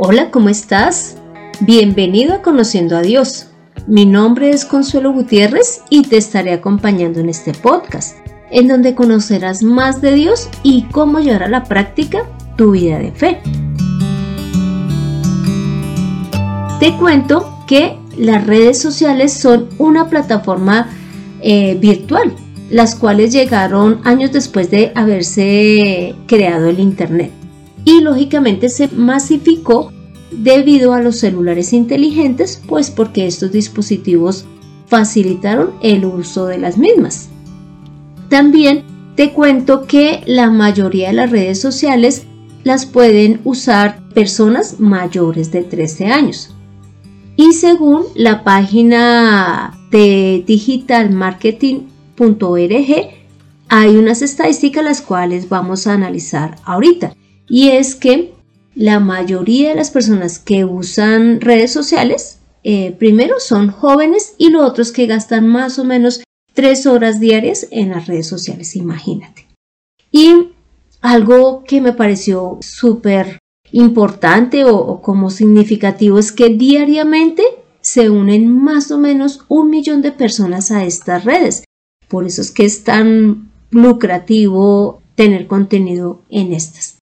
Hola, ¿cómo estás? Bienvenido a Conociendo a Dios. Mi nombre es Consuelo Gutiérrez y te estaré acompañando en este podcast, en donde conocerás más de Dios y cómo llevar a la práctica tu vida de fe. Te cuento que las redes sociales son una plataforma eh, virtual, las cuales llegaron años después de haberse creado el Internet y lógicamente se masificó debido a los celulares inteligentes, pues porque estos dispositivos facilitaron el uso de las mismas. También te cuento que la mayoría de las redes sociales las pueden usar personas mayores de 13 años. Y según la página de digitalmarketing.org, hay unas estadísticas las cuales vamos a analizar ahorita. Y es que la mayoría de las personas que usan redes sociales, eh, primero son jóvenes y los otros que gastan más o menos tres horas diarias en las redes sociales, imagínate. Y algo que me pareció súper importante o, como significativo es que diariamente se unen más o menos un millón de personas a estas redes. Por eso es que es tan lucrativo tener contenido en estas.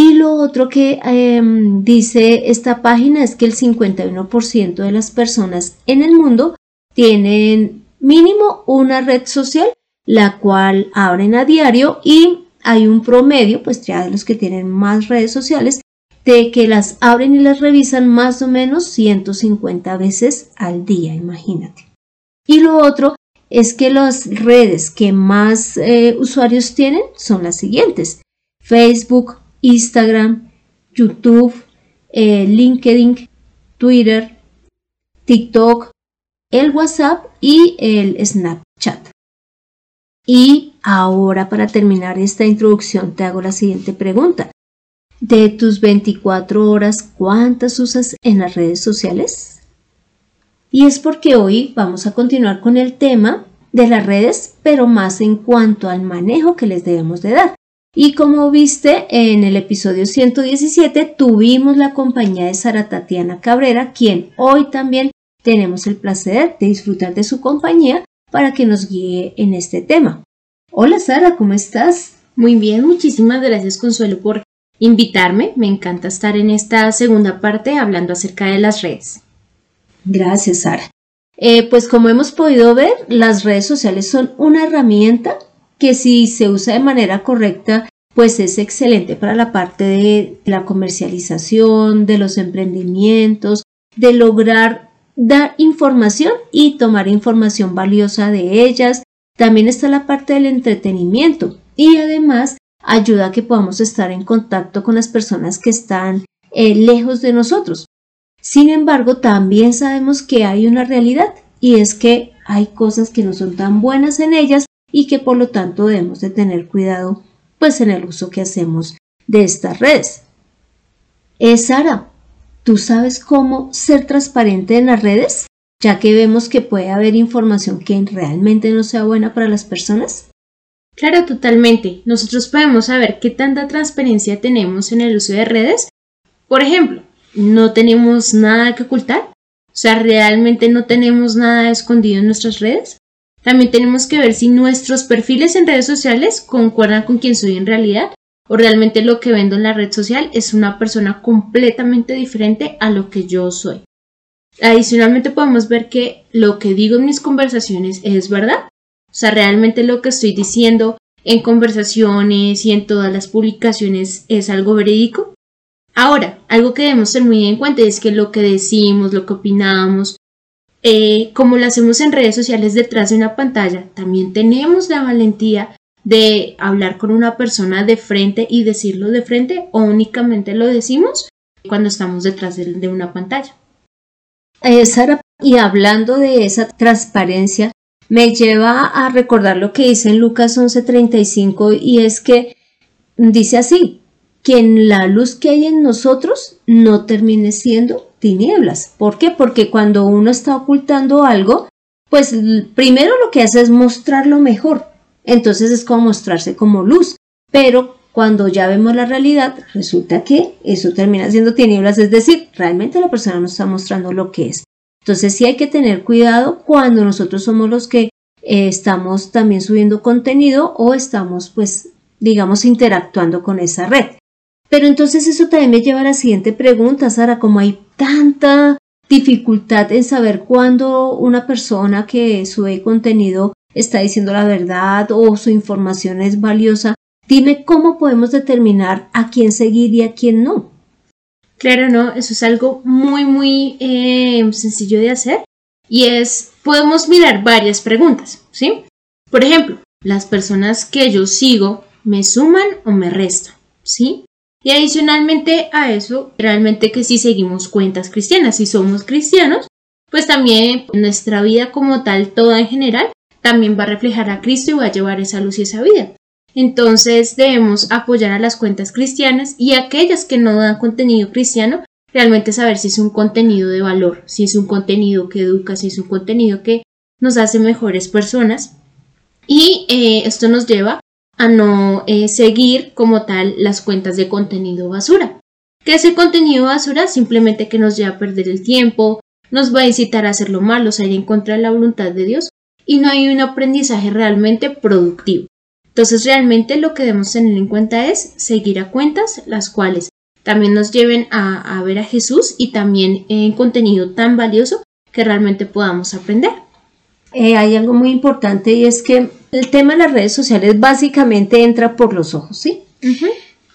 Y lo otro que em, dice esta página es que el 51% de las personas en el mundo tienen mínimo una red social, la cual abren a diario y hay un promedio, pues ya de los que tienen más redes sociales, de que las abren y las revisan más o menos 150 veces al día, imagínate. Y lo otro es que las redes que más eh, usuarios tienen son las siguientes. Facebook, Instagram, YouTube, eh, LinkedIn, Twitter, TikTok, el WhatsApp y el Snapchat. Y ahora para terminar esta introducción te hago la siguiente pregunta. De tus 24 horas, ¿cuántas usas en las redes sociales? Y es porque hoy vamos a continuar con el tema de las redes, pero más en cuanto al manejo que les debemos de dar. Y como viste en el episodio 117, tuvimos la compañía de Sara Tatiana Cabrera, quien hoy también tenemos el placer de disfrutar de su compañía para que nos guíe en este tema. Hola Sara, ¿cómo estás? Muy bien, muchísimas gracias Consuelo por invitarme. Me encanta estar en esta segunda parte hablando acerca de las redes. Gracias, Sara. Eh, pues como hemos podido ver, las redes sociales son una herramienta que si se usa de manera correcta, pues es excelente para la parte de la comercialización, de los emprendimientos, de lograr dar información y tomar información valiosa de ellas. También está la parte del entretenimiento y además ayuda a que podamos estar en contacto con las personas que están eh, lejos de nosotros. Sin embargo, también sabemos que hay una realidad y es que hay cosas que no son tan buenas en ellas y que por lo tanto debemos de tener cuidado pues en el uso que hacemos de estas redes. Es Sara, ¿tú sabes cómo ser transparente en las redes? Ya que vemos que puede haber información que realmente no sea buena para las personas. Claro, totalmente. Nosotros podemos saber qué tanta transparencia tenemos en el uso de redes. Por ejemplo, no tenemos nada que ocultar. O sea, realmente no tenemos nada escondido en nuestras redes. También tenemos que ver si nuestros perfiles en redes sociales concuerdan con quien soy en realidad o realmente lo que vendo en la red social es una persona completamente diferente a lo que yo soy. Adicionalmente podemos ver que lo que digo en mis conversaciones es verdad o sea, realmente lo que estoy diciendo en conversaciones y en todas las publicaciones es algo verídico. Ahora, algo que debemos tener muy en cuenta es que lo que decimos, lo que opinamos, eh, como lo hacemos en redes sociales detrás de una pantalla, también tenemos la valentía de hablar con una persona de frente y decirlo de frente o únicamente lo decimos cuando estamos detrás de, una pantalla. Eh, y hablando de esa transparencia, me lleva a recordar lo que dice en Lucas 11:35 y es que dice así, que en la luz que hay en nosotros no termine siendo tinieblas. ¿Por qué? Porque cuando uno está ocultando algo, pues primero lo que hace es mostrarlo mejor. Entonces es como mostrarse como luz. Pero cuando ya vemos la realidad, resulta que eso termina siendo tinieblas, es decir, realmente la persona nos está mostrando lo que es. Entonces sí hay que tener cuidado cuando nosotros somos los que eh, estamos también subiendo contenido o estamos pues digamos interactuando con esa red. Pero entonces eso también me lleva a la siguiente pregunta, Sara, como hay tanta dificultad en saber cuándo una persona que sube contenido está diciendo la verdad o su información es valiosa, Dime cómo podemos determinar a quién seguir y a quién no. Claro, no, eso es algo muy, muy eh, sencillo de hacer y es, podemos mirar varias preguntas, ¿sí? Por ejemplo, las personas que yo sigo me suman o me restan, ¿sí? Y adicionalmente a eso, realmente que si seguimos cuentas cristianas, si somos cristianos, pues también nuestra vida como tal, toda en general, también va a reflejar a Cristo y va a llevar esa luz y esa vida. Entonces debemos apoyar a las cuentas cristianas y aquellas que no dan contenido cristiano, realmente saber si es un contenido de valor, si es un contenido que educa, si es un contenido que nos hace mejores personas. Y eh, esto nos lleva a no eh, seguir como tal las cuentas de contenido basura. Que ese contenido basura simplemente que nos lleva a perder el tiempo, nos va a incitar a hacer lo malo, o ir en contra de la voluntad de Dios y no hay un aprendizaje realmente productivo. Entonces realmente lo que debemos tener en cuenta es seguir a cuentas las cuales también nos lleven a, ver a Jesús y también en contenido tan valioso que realmente podamos aprender. Eh, hay algo muy importante y es que el tema de las redes sociales básicamente entra por los ojos, ¿sí?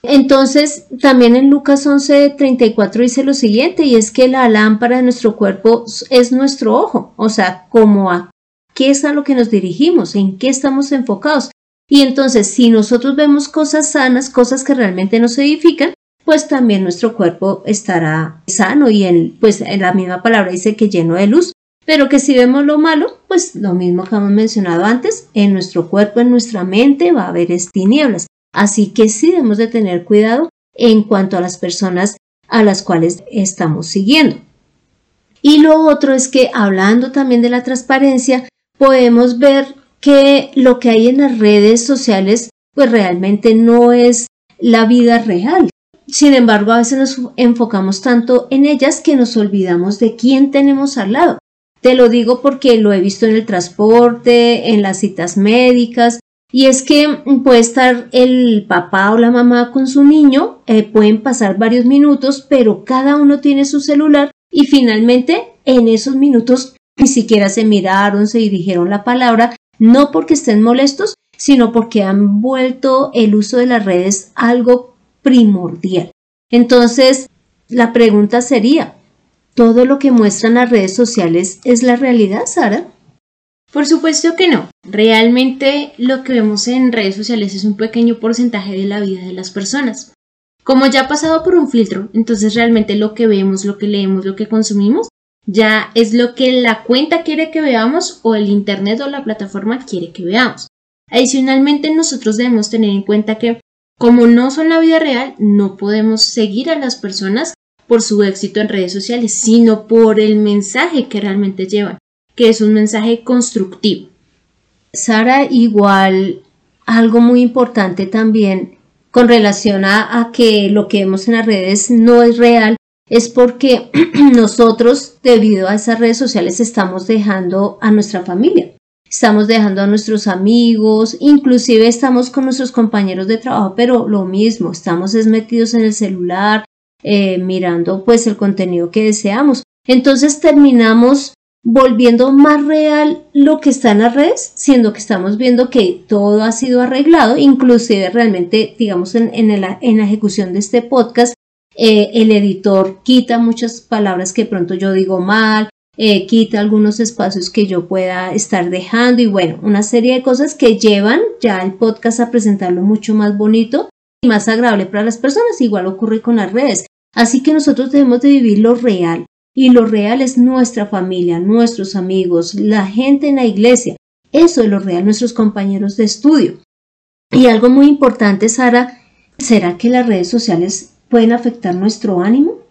Entonces, también en Lucas 11:34 dice lo siguiente, y es que la lámpara de nuestro cuerpo es nuestro ojo, o sea, como a qué es a lo que nos dirigimos, en qué estamos enfocados. Y entonces, si nosotros vemos cosas sanas, cosas que realmente nos edifican, pues también nuestro cuerpo estará sano y en, pues en la misma palabra dice que lleno de luz. Pero que si vemos lo malo, pues lo mismo que hemos mencionado antes, en nuestro cuerpo, en nuestra mente va a haber tinieblas. Así que sí debemos de tener cuidado en cuanto a las personas a las cuales estamos siguiendo. Y lo otro es que hablando también de la transparencia, podemos ver que lo que hay en las redes sociales pues realmente no es la vida real. Sin embargo, a veces nos enfocamos tanto en ellas que nos olvidamos de quién tenemos al lado. Te lo digo porque lo he visto en el transporte, en las citas médicas, y es que puede estar el papá o la mamá con su niño, eh, pueden pasar varios minutos, pero cada uno tiene su celular y finalmente en esos minutos ni siquiera se miraron, se dirigieron la palabra no porque estén molestos, sino porque han vuelto el uso de las redes algo primordial. Entonces, la pregunta sería, ¿todo lo que muestran las redes sociales es la realidad, Sara? Por supuesto que no. Realmente lo que vemos en redes sociales es un pequeño porcentaje de la vida de las personas. Como ya ha pasado por un filtro, entonces realmente lo que vemos, lo que leemos, lo que consumimos ya es lo que la cuenta quiere que veamos o el Internet o la plataforma quiere que veamos. Adicionalmente, nosotros debemos tener en cuenta que como no son la vida real, no podemos seguir a las personas por su éxito en redes sociales, sino por el mensaje que realmente llevan, que es un mensaje constructivo. Sara, igual algo muy importante también con relación a, a, que lo que vemos en las redes no es real, es porque nosotros, debido a esas redes sociales, estamos dejando a nuestra familia, estamos dejando a nuestros amigos, inclusive estamos con nuestros compañeros de trabajo, pero lo mismo, estamos metidos en el celular, eh, mirando pues el contenido que deseamos. Entonces terminamos volviendo más real lo que está en las redes, siendo que estamos viendo que todo ha sido arreglado, inclusive realmente, digamos, en, en, la, en la ejecución de este podcast, eh, el editor quita muchas palabras que pronto yo digo mal, eh, quita algunos espacios que yo pueda estar dejando y bueno, una serie de cosas que llevan ya el podcast a presentarlo mucho más bonito y más agradable para las personas. Igual ocurre con las redes. Así que nosotros debemos de vivir lo real y lo real es nuestra familia, nuestros amigos, la gente en la iglesia. Eso es lo real, nuestros compañeros de estudio. Y algo muy importante, Sara, ¿será que las redes sociales pueden afectar nuestro ánimo?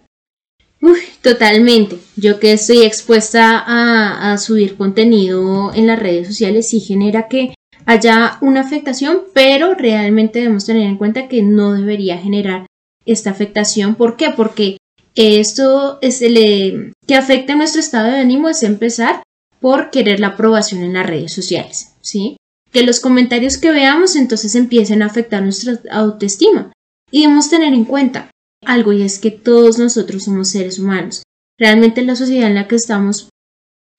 Uy, totalmente. Yo que estoy expuesta a, subir contenido en las redes sociales sí genera que haya una afectación, pero realmente debemos tener en cuenta que no debería generar esta afectación. ¿Por qué? Porque esto es el que afecta nuestro estado de ánimo es empezar por querer la aprobación en las redes sociales, ¿sí? Que los comentarios que veamos entonces empiecen a afectar nuestra autoestima. Y debemos tener en cuenta algo y es que todos nosotros somos seres humanos. Realmente la sociedad en la que estamos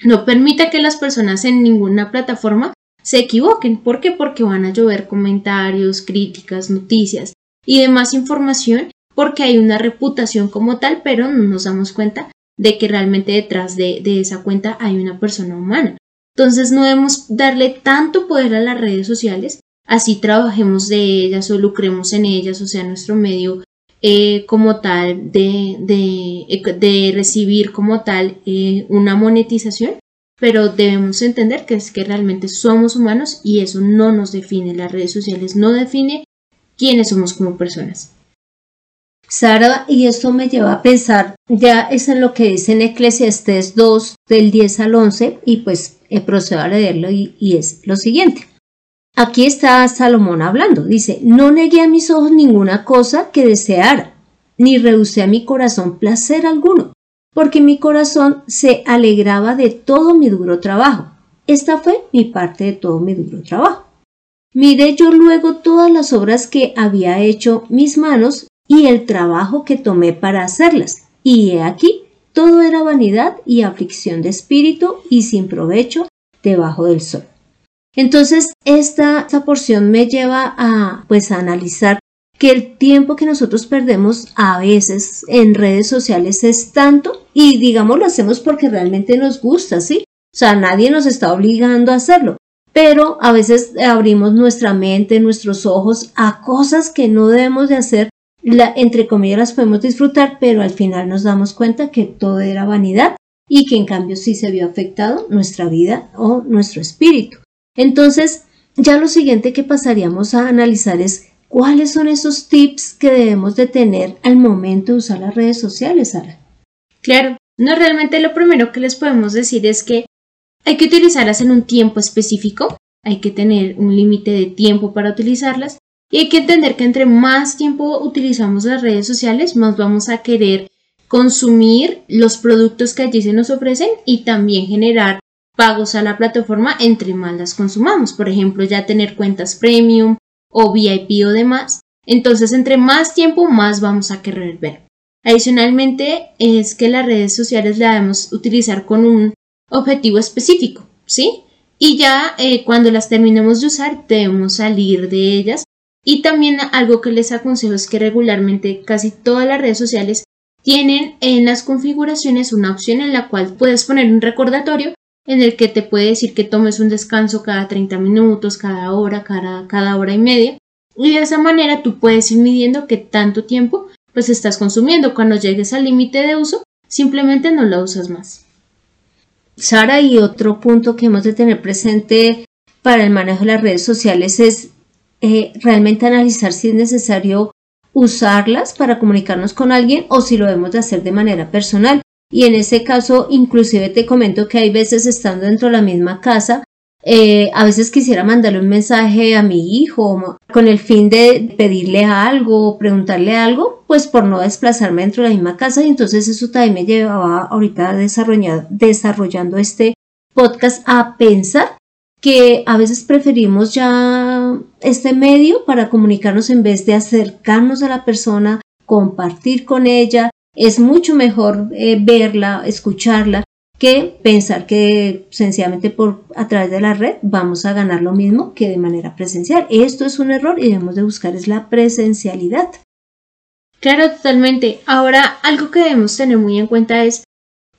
no permite que las personas en ninguna plataforma se equivoquen. ¿Por qué? Porque van a llover comentarios, críticas, noticias y demás información porque hay una reputación como tal, pero no nos damos cuenta de que realmente detrás de, esa cuenta hay una persona humana. Entonces no debemos darle tanto poder a las redes sociales, así trabajemos de ellas o lucremos en ellas, o sea, nuestro medio eh, como tal de, recibir como tal eh, una monetización, pero debemos entender que es que realmente somos humanos y eso no nos define, las redes sociales no define quiénes somos como personas. Sara, y esto me lleva a pensar, ya es en lo que dice en Eclesiastes 2 del 10 al 11 y pues he procedo a leerlo y, y es lo siguiente. Aquí está Salomón hablando, dice, no negué a mis ojos ninguna cosa que deseara, ni rehusé a mi corazón placer alguno, porque mi corazón se alegraba de todo mi duro trabajo. Esta fue mi parte de todo mi duro trabajo. Miré yo luego todas las obras que había hecho mis manos y el trabajo que tomé para hacerlas. Y he aquí, todo era vanidad y aflicción de espíritu y sin provecho debajo del sol. Entonces, esta, esta porción me lleva a, pues, a analizar que el tiempo que nosotros perdemos a veces en redes sociales es tanto y digamos lo hacemos porque realmente nos gusta, ¿sí? O sea, nadie nos está obligando a hacerlo, pero a veces abrimos nuestra mente, nuestros ojos a cosas que no debemos de hacer la, entre comillas las podemos disfrutar, pero al final nos damos cuenta que todo era vanidad y que en cambio sí se vio afectado nuestra vida o nuestro espíritu. Entonces, ya lo siguiente que pasaríamos a analizar es cuáles son esos tips que debemos de tener al momento de usar las redes sociales, Sara. Claro, no realmente lo primero que les podemos decir es que hay que utilizarlas en un tiempo específico, hay que tener un límite de tiempo para utilizarlas y hay que entender que entre más tiempo utilizamos las redes sociales, más vamos a querer consumir los productos que allí se nos ofrecen y también generar pagos a la plataforma entre más las consumamos. Por ejemplo, ya tener cuentas premium o VIP o demás. Entonces, entre más tiempo, más vamos a querer ver. Adicionalmente, es que las redes sociales las debemos utilizar con un objetivo específico, ¿sí? Y ya eh, cuando las terminemos de usar, debemos salir de ellas y también algo que les aconsejo es que regularmente casi todas las redes sociales tienen en las configuraciones una opción en la cual puedes poner un recordatorio en el que te puede decir que tomes un descanso cada 30 minutos, cada hora, cada, cada hora y media. Y de esa manera tú puedes ir midiendo qué tanto tiempo pues estás consumiendo. Cuando llegues al límite de uso, simplemente no la usas más. Sara, y otro punto que hemos de tener presente para el manejo de las redes sociales es eh, realmente analizar si es necesario usarlas para comunicarnos con alguien o si lo debemos de hacer de manera personal. Y en ese caso, inclusive te comento que hay veces estando dentro de la misma casa, eh, a veces quisiera mandarle un mensaje a mi hijo con el fin de pedirle algo o preguntarle algo, pues por no desplazarme dentro de la misma casa y entonces eso también me llevaba ahorita desarrollando este podcast a pensar que a veces preferimos ya este medio para comunicarnos en vez de acercarnos a la persona, compartir con ella. Es mucho mejor eh, verla, escucharla, que pensar que sencillamente por a través de la red vamos a ganar lo mismo que de manera presencial. Esto es un error y debemos de buscar es la presencialidad. Claro, totalmente. Ahora, algo que debemos tener muy en cuenta es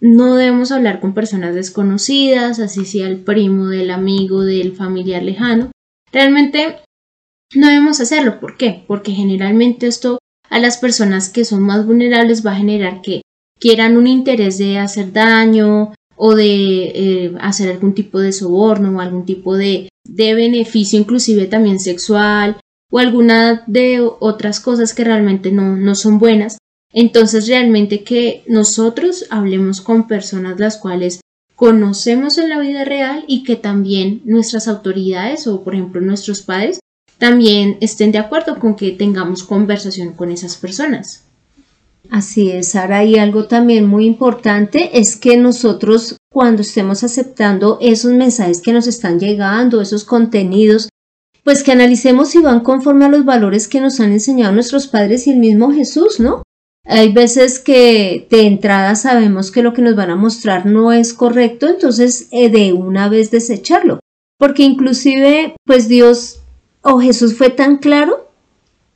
no debemos hablar con personas desconocidas, así sea el primo, del amigo, del familiar lejano. Realmente no debemos hacerlo. ¿Por qué? Porque generalmente esto a las personas que son más vulnerables va a generar que quieran un interés de hacer daño o de eh, hacer algún tipo de soborno o algún tipo de, de beneficio, inclusive también sexual o alguna de otras cosas que realmente no, no son buenas entonces realmente que nosotros hablemos con personas las cuales conocemos en la vida real y que también nuestras autoridades o por ejemplo nuestros padres también estén de acuerdo con que tengamos conversación con esas personas. Así es, Sara, y algo también muy importante es que nosotros cuando estemos aceptando esos mensajes que nos están llegando, esos contenidos, pues que analicemos si van conforme a los valores que nos han enseñado nuestros padres y el mismo Jesús, ¿no? Hay veces que de entrada sabemos que lo que nos van a mostrar no es correcto, entonces eh, de una vez desecharlo. Porque inclusive, pues Dios o Jesús fue tan claro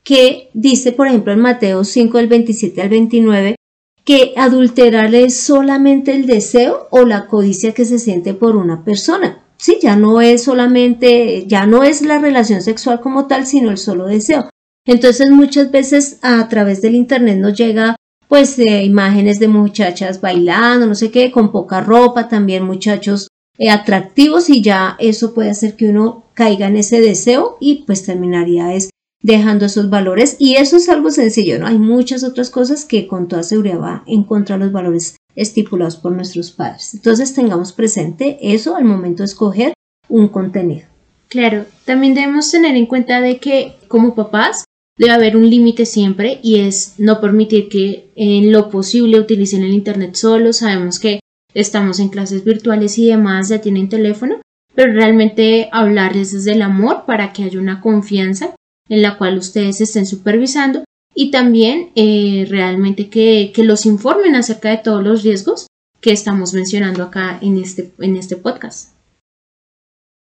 que dice, por ejemplo, en Mateo 5, del 27 al 29, que adulterar es solamente el deseo o la codicia que se siente por una persona. Sí, ya no es solamente, ya no es la relación sexual como tal, sino el solo deseo. Entonces muchas veces a través del internet nos llega pues eh, imágenes de muchachas bailando, no sé qué, con poca ropa, también muchachos eh, atractivos y ya eso puede hacer que uno caiga en ese deseo y pues terminaría es dejando esos valores y eso es algo sencillo, ¿no? Hay muchas otras cosas que con toda seguridad va en contra de los valores estipulados por nuestros padres. Entonces tengamos presente eso al momento de escoger un contenido. Claro, también debemos tener en cuenta de que como papás debe haber un límite siempre y es no permitir que en lo posible utilicen el Internet solo. Sabemos que estamos en clases virtuales y demás, ya tienen teléfono, pero realmente hablarles desde el amor para que haya una confianza en la cual ustedes estén supervisando y también eh, realmente que, que, los informen acerca de todos los riesgos que estamos mencionando acá en este, en este podcast.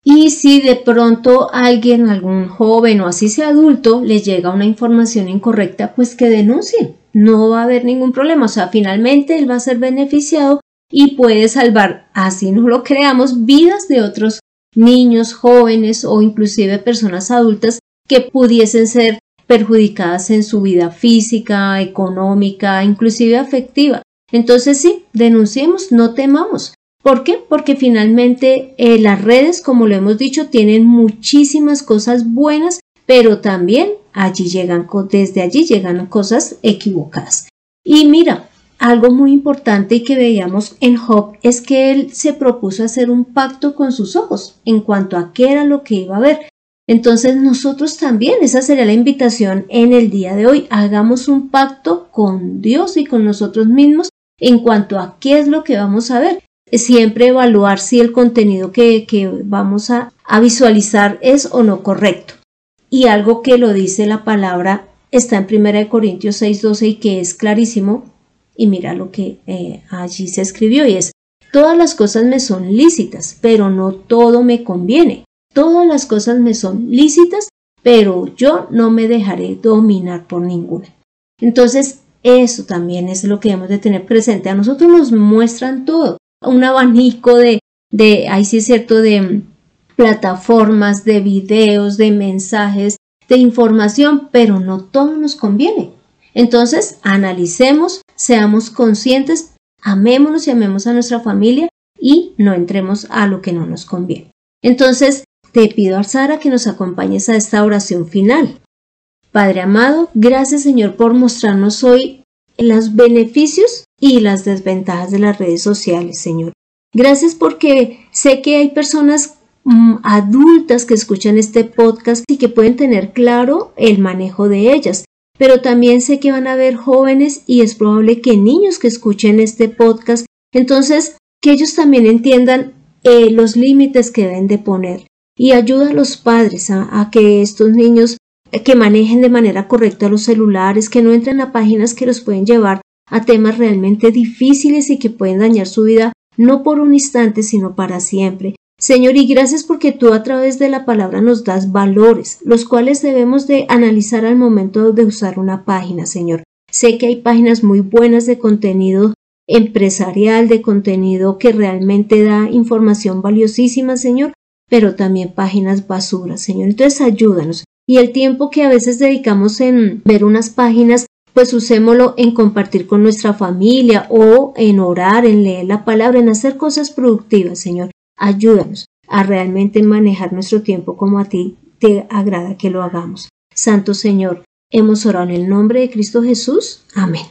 Y si de pronto alguien, algún joven o así sea adulto, le llega una información incorrecta, pues que denuncie. No va a haber ningún problema. O sea, finalmente él va a ser beneficiado y puede salvar, así no lo creamos, vidas de otros niños, jóvenes o inclusive personas adultas que pudiesen ser perjudicadas en su vida física, económica, inclusive afectiva. Entonces sí, denunciemos, no temamos. ¿Por qué? Porque finalmente eh, las redes, como lo hemos dicho, tienen muchísimas cosas buenas, pero también allí llegan, desde allí llegan cosas equivocadas. Y mira, algo muy importante y que veíamos en Job es que él se propuso hacer un pacto con sus ojos en cuanto a qué era lo que iba a ver. Entonces nosotros también, esa sería la invitación en el día de hoy, hagamos un pacto con Dios y con nosotros mismos en cuanto a qué es lo que vamos a ver siempre evaluar si el contenido que, vamos a, visualizar es o no correcto. Y algo que lo dice la palabra está en 1 Corintios 6:12 y que es clarísimo. Y mira lo que eh, allí se escribió y es, todas las cosas me son lícitas, pero no todo me conviene. Todas las cosas me son lícitas, pero yo no me dejaré dominar por ninguna. Entonces, eso también es lo que debemos de tener presente. A nosotros nos muestran todo un abanico de, ahí sí cierto, de plataformas, de videos, de mensajes, de información, pero no todo nos conviene. Entonces, analicemos, seamos conscientes, amémonos y amemos a nuestra familia y no entremos a lo que no nos conviene. Entonces, te pido a Sara que nos acompañes a esta oración final. Padre amado, gracias Señor por mostrarnos hoy los beneficios y las desventajas de las redes sociales, Señor. Gracias porque sé que hay personas mm, adultas que escuchan este podcast y que pueden tener claro el manejo de ellas, pero también sé que van a haber jóvenes y es probable que niños que escuchen este podcast, entonces que ellos también entiendan eh, los límites que deben de poner y ayuda a los padres a que estos niños que manejen de manera correcta los celulares, que no entren a páginas que los pueden llevar a temas realmente difíciles y que pueden dañar su vida no por un instante, sino para siempre. Señor, y gracias porque tú a través de la palabra nos das valores, los cuales debemos de analizar al momento de usar una página, Señor. Sé que hay páginas muy buenas de contenido empresarial, de contenido que realmente da información valiosísima, Señor, pero también páginas basuras, Señor. Entonces ayúdanos y el tiempo que a veces dedicamos en ver unas páginas, pues usémoslo en compartir con nuestra familia o en orar, en leer la palabra, en hacer cosas productivas, Señor. Ayúdanos a realmente manejar nuestro tiempo como a ti te agrada que lo hagamos. Santo Señor, hemos orado en el nombre de Cristo Jesús. Amén.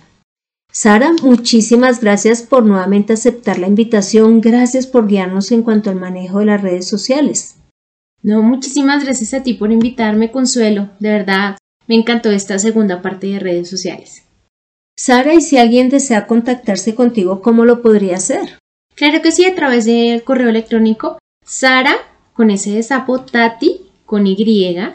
Sara, muchísimas gracias por nuevamente aceptar la invitación. Gracias por guiarnos en cuanto al manejo de las redes sociales. No, muchísimas gracias a ti por invitarme, Consuelo. De verdad, me encantó esta segunda parte de redes sociales. Sara, y si alguien desea contactarse contigo, ¿cómo lo podría hacer? Claro que sí, a través del correo electrónico Sara con ese de sapo Tati con Y,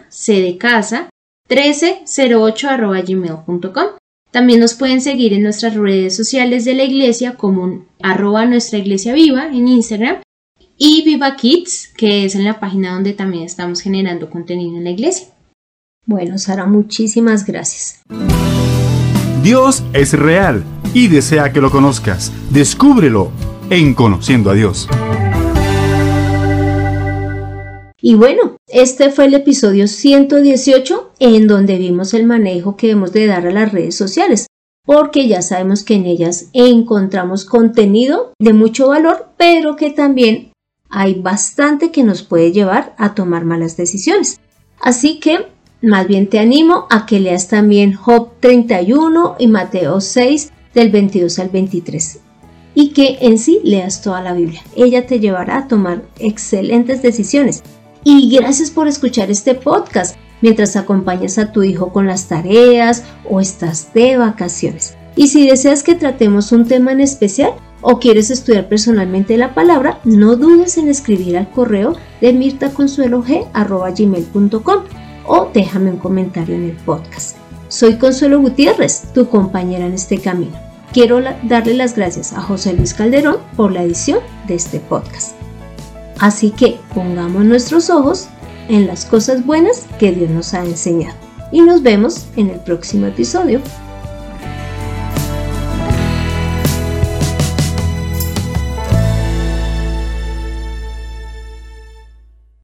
C de casa, 1308 gmail.com. También nos pueden seguir en nuestras redes sociales de la iglesia como arroba nuestra iglesia viva en Instagram y Viva Kids, que es en la página donde también estamos generando contenido en la iglesia. Bueno, Sara, muchísimas gracias. Dios es real y desea que lo conozcas. Descúbrelo en Conociendo a Dios. Y bueno, este fue el episodio 118 en donde vimos el manejo que debemos de dar a las redes sociales, porque ya sabemos que en ellas encontramos contenido de mucho valor, pero que también hay bastante que nos puede llevar a tomar malas decisiones. Así que más bien te animo a que leas también Job 31 y Mateo 6 del 22 al 23 y que en sí leas toda la Biblia. Ella te llevará a tomar excelentes decisiones y gracias por escuchar este podcast mientras acompañas a tu hijo con las tareas o estás de vacaciones. Y si deseas que tratemos un tema en especial o quieres estudiar personalmente la palabra, no dudes en escribir al correo de mirtaconsuelog.com o déjame un comentario en el podcast. Soy Consuelo Gutiérrez, tu compañera en este camino. Quiero darle las gracias a José Luis Calderón por la edición de este podcast. Así que pongamos nuestros ojos en las cosas buenas que Dios nos ha enseñado. Y nos vemos en el próximo episodio.